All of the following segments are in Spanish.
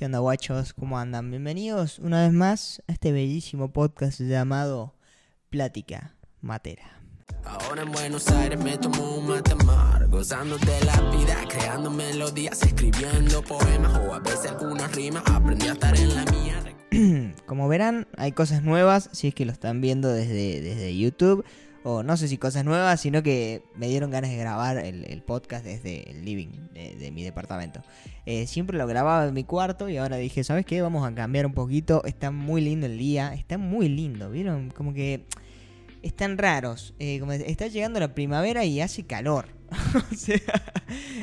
¿Qué onda, guachos? ¿Cómo andan? Bienvenidos una vez más a este bellísimo podcast llamado Plática Matera. Ahora en Buenos Aires me tomo un matamar, gozando de la vida, creando melodías, escribiendo poemas o a veces algunas rimas. Aprendí a estar en la mía. Como verán, hay cosas nuevas si es que lo están viendo desde, desde YouTube. O no sé si cosas nuevas, sino que me dieron ganas de grabar el, podcast desde el living de, mi departamento. Eh, siempre lo grababa en mi cuarto y ahora dije, ¿sabes qué? Vamos a cambiar un poquito. Está muy lindo el día, está muy lindo, ¿vieron? Como que están raros. Eh, está llegando la primavera y hace calor. o sea,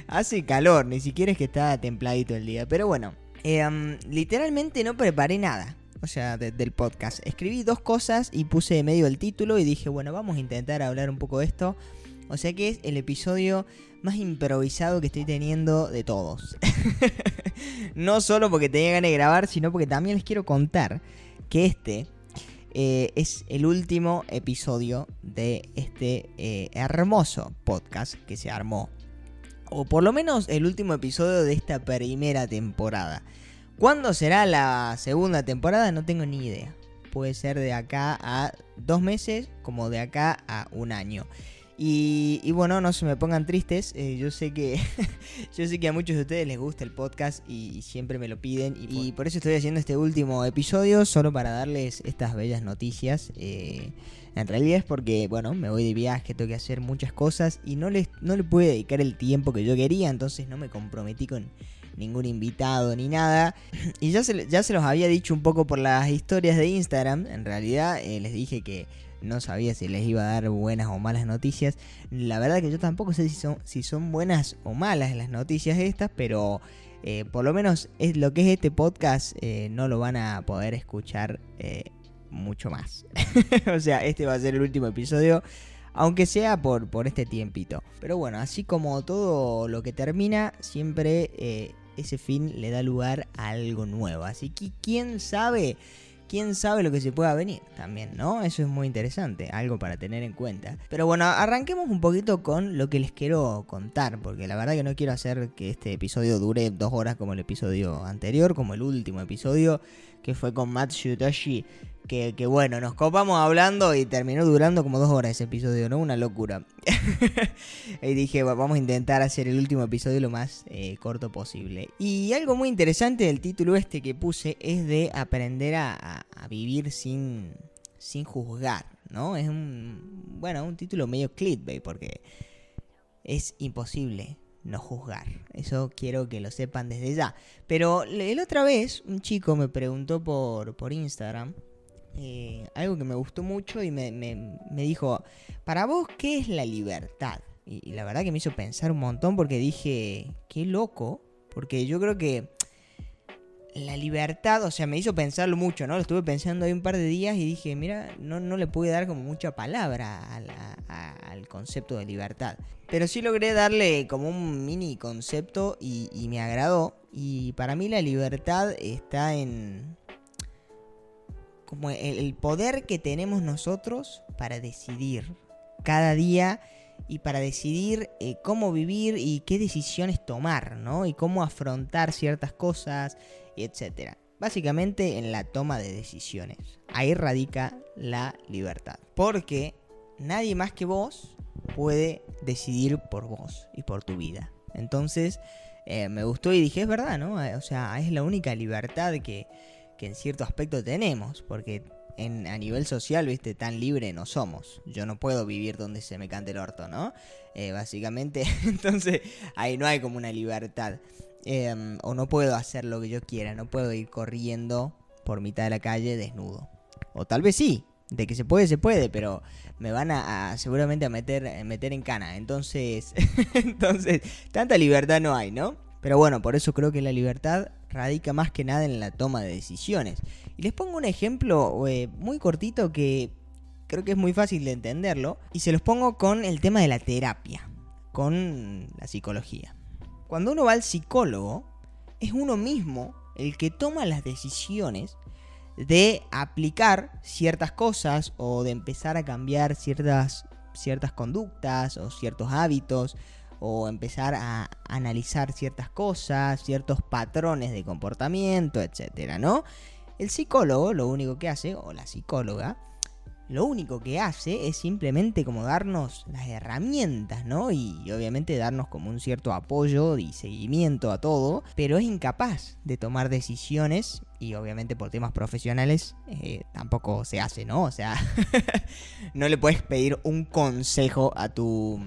hace calor, ni siquiera es que está templadito el día. Pero bueno, eh, literalmente no preparé nada. O sea, de- del podcast. Escribí dos cosas y puse de medio el título y dije, bueno, vamos a intentar hablar un poco de esto. O sea que es el episodio más improvisado que estoy teniendo de todos. no solo porque tenía ganas de grabar, sino porque también les quiero contar que este eh, es el último episodio de este eh, hermoso podcast que se armó. O por lo menos el último episodio de esta primera temporada. ¿Cuándo será la segunda temporada? No tengo ni idea. Puede ser de acá a dos meses como de acá a un año. Y, y bueno, no se me pongan tristes. eh, yo sé que yo sé que a muchos de ustedes les gusta el podcast y, y siempre me lo piden. Y, y por eso estoy haciendo este último episodio, solo para darles estas bellas noticias. eh, en realidad es porque, bueno, me voy de viaje, tengo que hacer muchas cosas y no les no le pude dedicar el tiempo que yo quería, entonces no me comprometí con ningún invitado ni nada. Y ya se, ya se los había dicho un poco por las historias de Instagram. En realidad eh, les dije que no sabía si les iba a dar buenas o malas noticias. La verdad que yo tampoco sé si son, si son buenas o malas las noticias estas, pero eh, por lo menos es lo que es este podcast eh, no lo van a poder escuchar mucho más. o sea, este va a ser el último episodio. Aunque sea por, por este tiempito. Pero bueno, así como todo lo que termina, siempre ese fin le da lugar a algo nuevo. Así que quién sabe, quién sabe lo que se pueda venir también, ¿no? Eso es muy interesante, algo para tener en cuenta. Pero bueno, arranquemos un poquito con lo que les quiero contar, porque la verdad que no quiero hacer que este episodio dure dos horas como el episodio anterior, como el último episodio que fue con Matt Shutoshi. Que, que bueno, nos copamos hablando y terminó durando como dos horas ese episodio, ¿no? Una locura. y dije, "Bueno, vamos a intentar hacer el último episodio lo más eh, corto posible. Y algo muy interesante del título este que puse es de aprender a, a- vivir sin, sin juzgar, ¿no? Es un, bueno, un título medio clickbait porque es imposible no juzgar. Eso quiero que lo sepan desde ya. Pero la otra vez un chico me preguntó por, por Instagram eh, algo que me gustó mucho y me, me- me dijo, para vos, ¿qué es la libertad? Y la verdad que me hizo pensar un montón porque dije, qué loco, porque yo creo que la libertad, o sea, me hizo pensarlo mucho, ¿no? Lo estuve pensando ahí un par de días y dije, mira, no, no le pude dar como mucha palabra al concepto de libertad. Pero sí logré darle como un mini concepto y, me agradó. Y para mí la libertad está en... Como el, el poder que tenemos nosotros para decidir cada día y para decidir eh, cómo vivir y qué decisiones tomar, ¿no? Y cómo afrontar ciertas cosas, etcétera. Básicamente en la toma de decisiones. Ahí radica la libertad. Porque nadie más que vos puede decidir por vos y por tu vida. Entonces eh, me gustó y dije, es verdad, ¿no? Eh, O sea, es la única libertad que, que en cierto aspecto tenemos. Porque en, a nivel social, viste, tan libre no somos. Yo no puedo vivir donde se me cante el orto, ¿no? Eh, básicamente, entonces ahí no hay como una libertad. Eh, o no puedo hacer lo que yo quiera, no puedo ir corriendo por mitad de la calle desnudo. O tal vez sí, de que se puede, se puede, pero me van a, seguramente a meter, a meter en cana. Entonces, entonces, tanta libertad no hay, ¿no? Pero bueno, por eso creo que la libertad radica más que nada en la toma de decisiones. Y les pongo un ejemplo eh, muy cortito que creo que es muy fácil de entenderlo. Y se los pongo con el tema de la terapia, con la psicología. Cuando uno va al psicólogo, es uno mismo el que toma las decisiones de aplicar ciertas cosas o de empezar a cambiar ciertas, ciertas conductas o ciertos hábitos o empezar a analizar ciertas cosas, ciertos patrones de comportamiento, etcétera, ¿no? El psicólogo lo único que hace, o la psicóloga, lo único que hace es simplemente como darnos las herramientas, ¿no? Y obviamente darnos como un cierto apoyo y seguimiento a todo, pero es incapaz de tomar decisiones y obviamente por temas profesionales eh, tampoco se hace, ¿no? O sea, no le puedes pedir un consejo a tu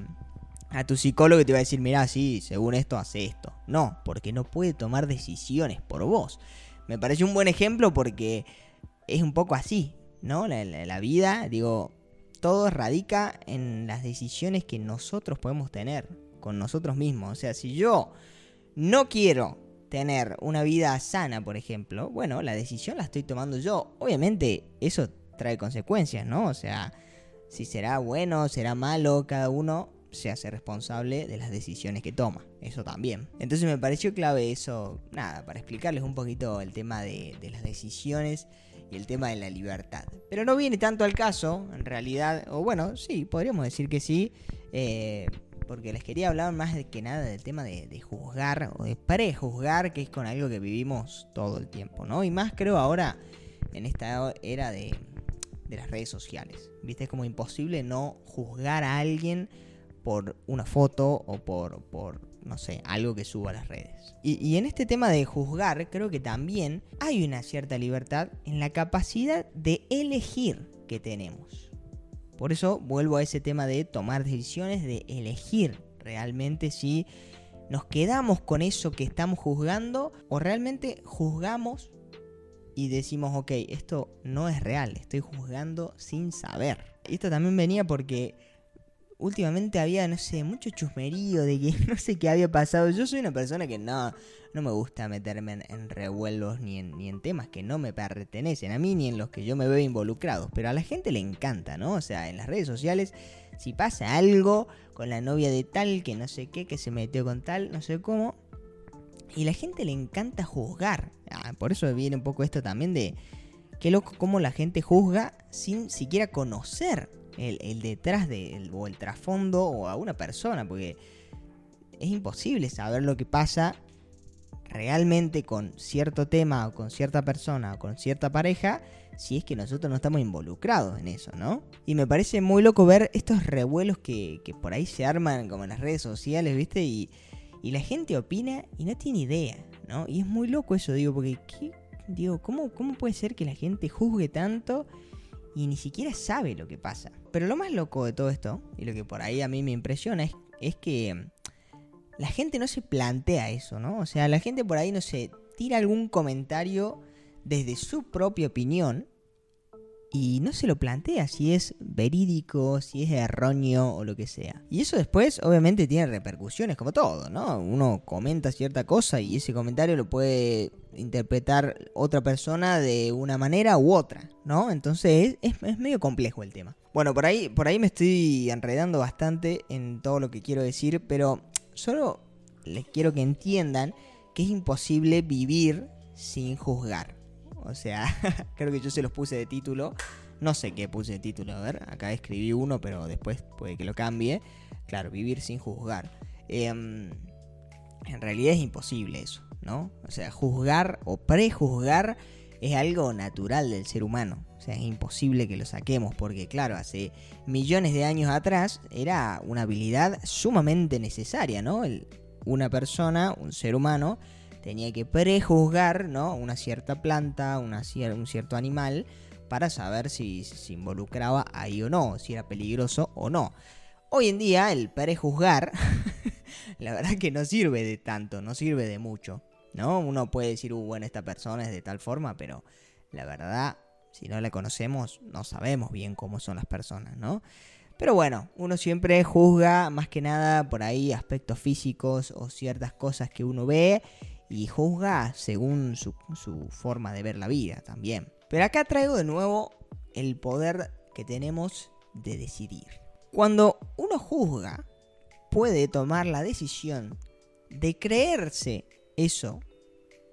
a tu psicólogo que te va a decir, mira, sí, según esto hace esto. No, porque no puede tomar decisiones por vos. Me parece un buen ejemplo porque es un poco así, ¿no? La, vida, digo, todo radica en las decisiones que nosotros podemos tener con nosotros mismos. O sea, si yo no quiero tener una vida sana, por ejemplo, bueno, la decisión la estoy tomando yo. Obviamente eso trae consecuencias, ¿no? O sea, si será bueno, será malo, cada uno se hace responsable de las decisiones que toma. Eso también. Entonces me pareció clave eso, nada, para explicarles un poquito el tema de, las decisiones y el tema de la libertad. Pero no viene tanto al caso, en realidad, o bueno, sí, podríamos decir que sí, eh, porque les quería hablar más que nada del tema de, juzgar o de prejuzgar, que es con algo que vivimos todo el tiempo, ¿no? Y más creo ahora en esta era de, de las redes sociales. Viste, es como imposible no juzgar a alguien por una foto o por, por no sé, algo que suba a las redes. Y, en este tema de juzgar, creo que también hay una cierta libertad en la capacidad de elegir que tenemos. Por eso vuelvo a ese tema de tomar decisiones, de elegir realmente si nos quedamos con eso que estamos juzgando o realmente juzgamos y decimos, ok, esto no es real, estoy juzgando sin saber. Y esto también venía porque últimamente había, no sé, mucho chusmerío de que no sé qué había pasado. Yo soy una persona que no, no me gusta meterme en, revuelos ni en, ni en temas que no me pertenecen a mí ni en los que yo me veo involucrado. Pero a la gente le encanta, ¿no? O sea, en las redes sociales, si pasa algo con la novia de tal, que no sé qué, que se metió con tal, no sé cómo. Y la gente le encanta juzgar. Ah, por eso viene un poco esto también de qué loco cómo la gente juzga sin siquiera conocer el, detrás de, o el trasfondo o a una persona, porque es imposible saber lo que pasa realmente con cierto tema o con cierta persona o con cierta pareja si es que nosotros no estamos involucrados en eso, ¿no? Y me parece muy loco ver estos revuelos que, por ahí se arman como en las redes sociales, ¿viste? Y, la gente opina y no tiene idea, ¿no? Y es muy loco eso, digo, porque digo, ¿cómo, ¿cómo puede ser que la gente juzgue tanto y ni siquiera sabe lo que pasa. Pero lo más loco de todo esto, y lo que por ahí a mí me impresiona, es, es que la gente no se plantea eso, ¿no? O sea, la gente por ahí no se tira algún comentario desde su propia opinión y no se lo plantea si es verídico, si es erróneo o lo que sea. Y eso después obviamente tiene repercusiones como todo, ¿no? Uno comenta cierta cosa y ese comentario lo puede interpretar otra persona de una manera u otra, ¿no? Entonces es, medio complejo el tema. Bueno, por ahí, por ahí me estoy enredando bastante en todo lo que quiero decir, pero solo les quiero que entiendan que es imposible vivir sin juzgar. O sea, creo que yo se los puse de título. No sé qué puse de título, a ver, acá escribí uno, pero después puede que lo cambie. Claro, vivir sin juzgar. Em, en realidad es imposible eso, ¿no? O sea, juzgar o prejuzgar es algo natural del ser humano. O sea, es imposible que lo saquemos porque, claro, hace millones de años atrás era una habilidad sumamente necesaria, ¿no? una persona, un ser humano, tenía que prejuzgar ¿no? una cierta planta, una, un cierto animal, para saber si se involucraba ahí o no, si era peligroso o no. Hoy en día el prejuzgar, la verdad que no sirve de tanto, no sirve de mucho. ¿No? Uno puede decir, uh, bueno, esta persona es de tal forma, pero la verdad, si no la conocemos, no sabemos bien cómo son las personas, ¿no? Pero bueno, uno siempre juzga más que nada por ahí aspectos físicos o ciertas cosas que uno ve y juzga según su, forma de ver la vida también. Pero acá traigo de nuevo el poder que tenemos de decidir. Cuando uno juzga, puede tomar la decisión de creerse eso,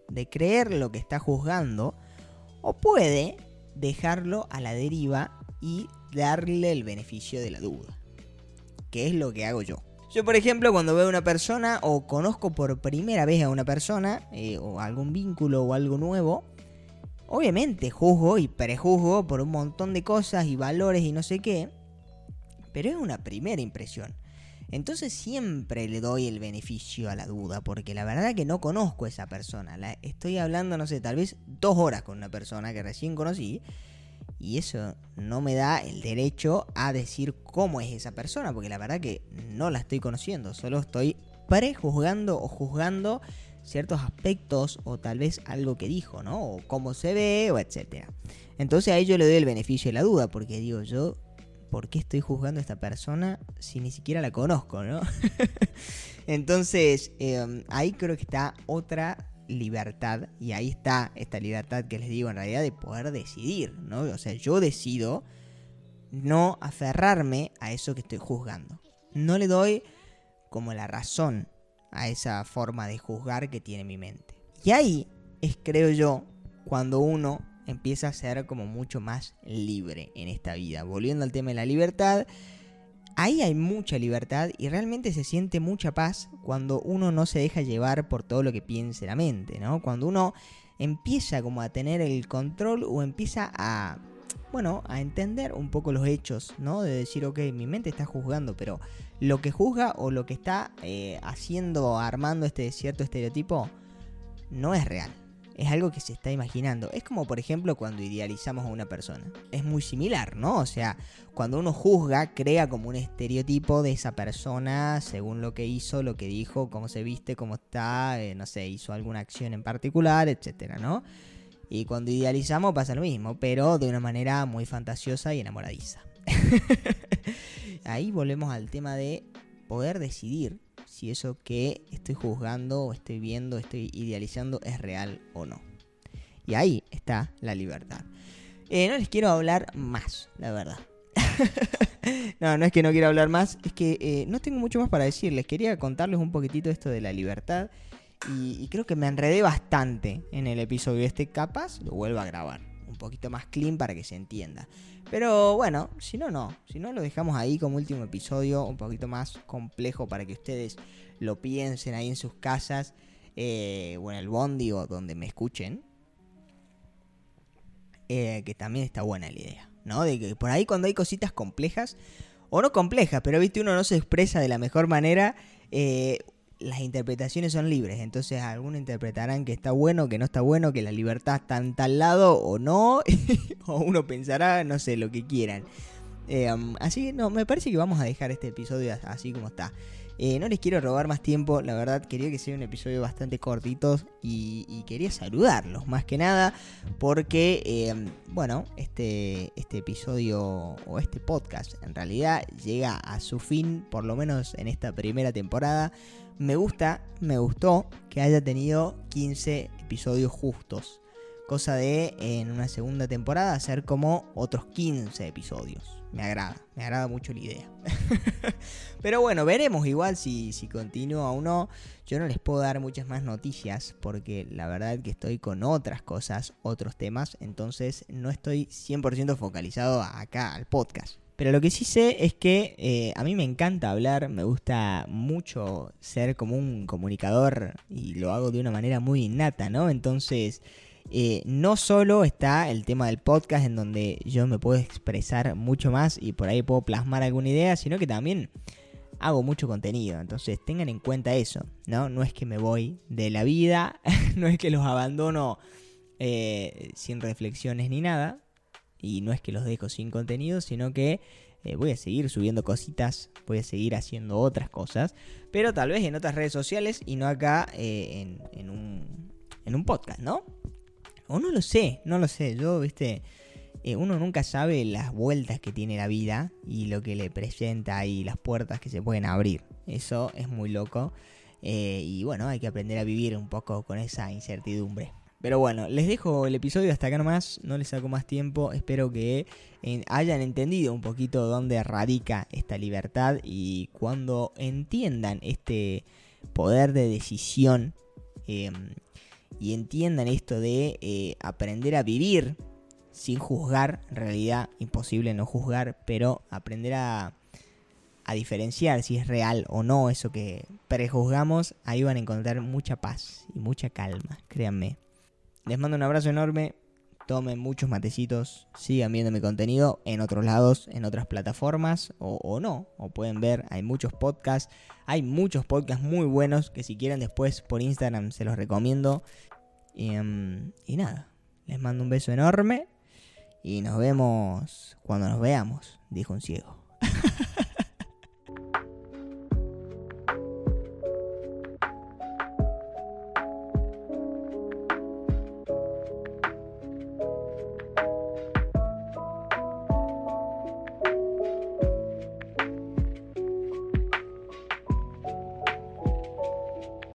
de creer lo que está juzgando, o puede dejarlo a la deriva y darle el beneficio de la duda. Que es lo que hago yo. Yo, por ejemplo, cuando veo a una persona o conozco por primera vez a una persona, eh, o algún vínculo o algo nuevo, obviamente juzgo y prejuzgo por un montón de cosas y valores y no sé qué, pero es una primera impresión. Entonces siempre le doy el beneficio a la duda, porque la verdad que no conozco a esa persona. La estoy hablando, no sé, tal vez dos horas con una persona que recién conocí. Y eso no me da el derecho a decir cómo es esa persona, porque la verdad que no la estoy conociendo, solo estoy prejuzgando o juzgando ciertos aspectos o tal vez algo que dijo, ¿no? O cómo se ve o etcétera. Entonces a ello le doy el beneficio de la duda, porque digo, yo ¿por qué estoy juzgando a esta persona si ni siquiera la conozco, no? Entonces, em, ahí creo que está otra libertad, y ahí está esta libertad que les digo en realidad de poder decidir, ¿no? O sea, yo decido no aferrarme a eso que estoy juzgando. No le doy como la razón a esa forma de juzgar que tiene mi mente. Y ahí es, creo yo, cuando uno empieza a ser como mucho más libre en esta vida. Volviendo al tema de la libertad, ahí hay mucha libertad y realmente se siente mucha paz cuando uno no se deja llevar por todo lo que piense la mente, ¿no? Cuando uno empieza como a tener el control o empieza a, bueno, a entender un poco los hechos, ¿no? De decir, ok, mi mente está juzgando, pero lo que juzga o lo que está eh, haciendo, armando este cierto estereotipo, no es real es algo que se está imaginando. Es como, por ejemplo, cuando idealizamos a una persona. Es muy similar, ¿no? O sea, cuando uno juzga, crea como un estereotipo de esa persona según lo que hizo, lo que dijo, cómo se viste, cómo está, eh, no sé, hizo alguna acción en particular, etcétera, ¿no? Y cuando idealizamos pasa lo mismo, pero de una manera muy fantasiosa y enamoradiza. Ahí volvemos al tema de poder decidir si eso que estoy juzgando o estoy viendo, estoy idealizando es real o no. Y ahí está la libertad. Eh, no les quiero hablar más, la verdad. no, no es que no quiero hablar más, es que eh, no tengo mucho más para decirles. Quería contarles un poquitito esto de la libertad. Y, y, creo que me enredé bastante en el episodio este. Capaz lo vuelvo a grabar. Un poquito más clean para que se entienda. Pero bueno, si no, no. Si no, lo dejamos ahí como último episodio, un poquito más complejo para que ustedes lo piensen ahí en sus casas eh, o en el bondi o donde me escuchen. Eh, que también está buena la idea, ¿no? De que por ahí cuando hay cositas complejas, o no complejas, pero viste, uno no se expresa de la mejor manera, eh, las interpretaciones son libres, entonces algunos interpretarán que está bueno, que no está bueno, que la libertad está en tal lado o no, o uno pensará, no sé, lo que quieran. Eh, um, así que no, me parece que vamos a dejar este episodio así como está. Eh, no les quiero robar más tiempo, la verdad quería que sea un episodio bastante cortito y, quería saludarlos más que nada porque, eh, bueno, este, este episodio o este podcast en realidad llega a su fin, por lo menos en esta primera temporada. Me gusta, me gustó que haya tenido 15 episodios justos. Cosa de en una segunda temporada hacer como otros 15 episodios. Me agrada, me agrada mucho la idea. Pero bueno, veremos igual si, si continúa o no. Yo no les puedo dar muchas más noticias porque la verdad que estoy con otras cosas, otros temas. Entonces no estoy 100% focalizado acá al podcast. Pero lo que sí sé es que eh, a mí me encanta hablar, me gusta mucho ser como un comunicador y lo hago de una manera muy innata, ¿no? Entonces, eh, no solo está el tema del podcast en donde yo me puedo expresar mucho más y por ahí puedo plasmar alguna idea, sino que también hago mucho contenido. Entonces, tengan en cuenta eso, ¿no? No es que me voy de la vida, no es que los abandono eh, sin reflexiones ni nada y no es que los dejo sin contenido, sino que eh, voy a seguir subiendo cositas, voy a seguir haciendo otras cosas, pero tal vez en otras redes sociales y no acá eh, en, un, en un podcast, ¿no? O no lo sé, no lo sé, yo, viste, eh, uno nunca sabe las vueltas que tiene la vida y lo que le presenta y las puertas que se pueden abrir. Eso es muy loco. y bueno, hay que aprender a vivir un poco con esa incertidumbre. Pero bueno, les dejo el episodio hasta acá nomás, no les saco más tiempo, espero que hayan entendido un poquito dónde radica esta libertad y cuando entiendan este poder de decisión em, y entiendan esto de eh, aprender a vivir sin juzgar, en realidad imposible no juzgar, pero aprender a, a diferenciar si es real o no eso que prejuzgamos, ahí van a encontrar mucha paz y mucha calma, créanme. Les mando un abrazo enorme, tomen muchos matecitos, sigan viendo mi contenido en otros lados, en otras plataformas o, no, o pueden ver, hay muchos podcasts, hay muchos podcasts muy buenos que si quieren después por Instagram se los recomiendo. y em, nada, les mando un beso enorme y nos vemos cuando nos veamos, dijo un ciego.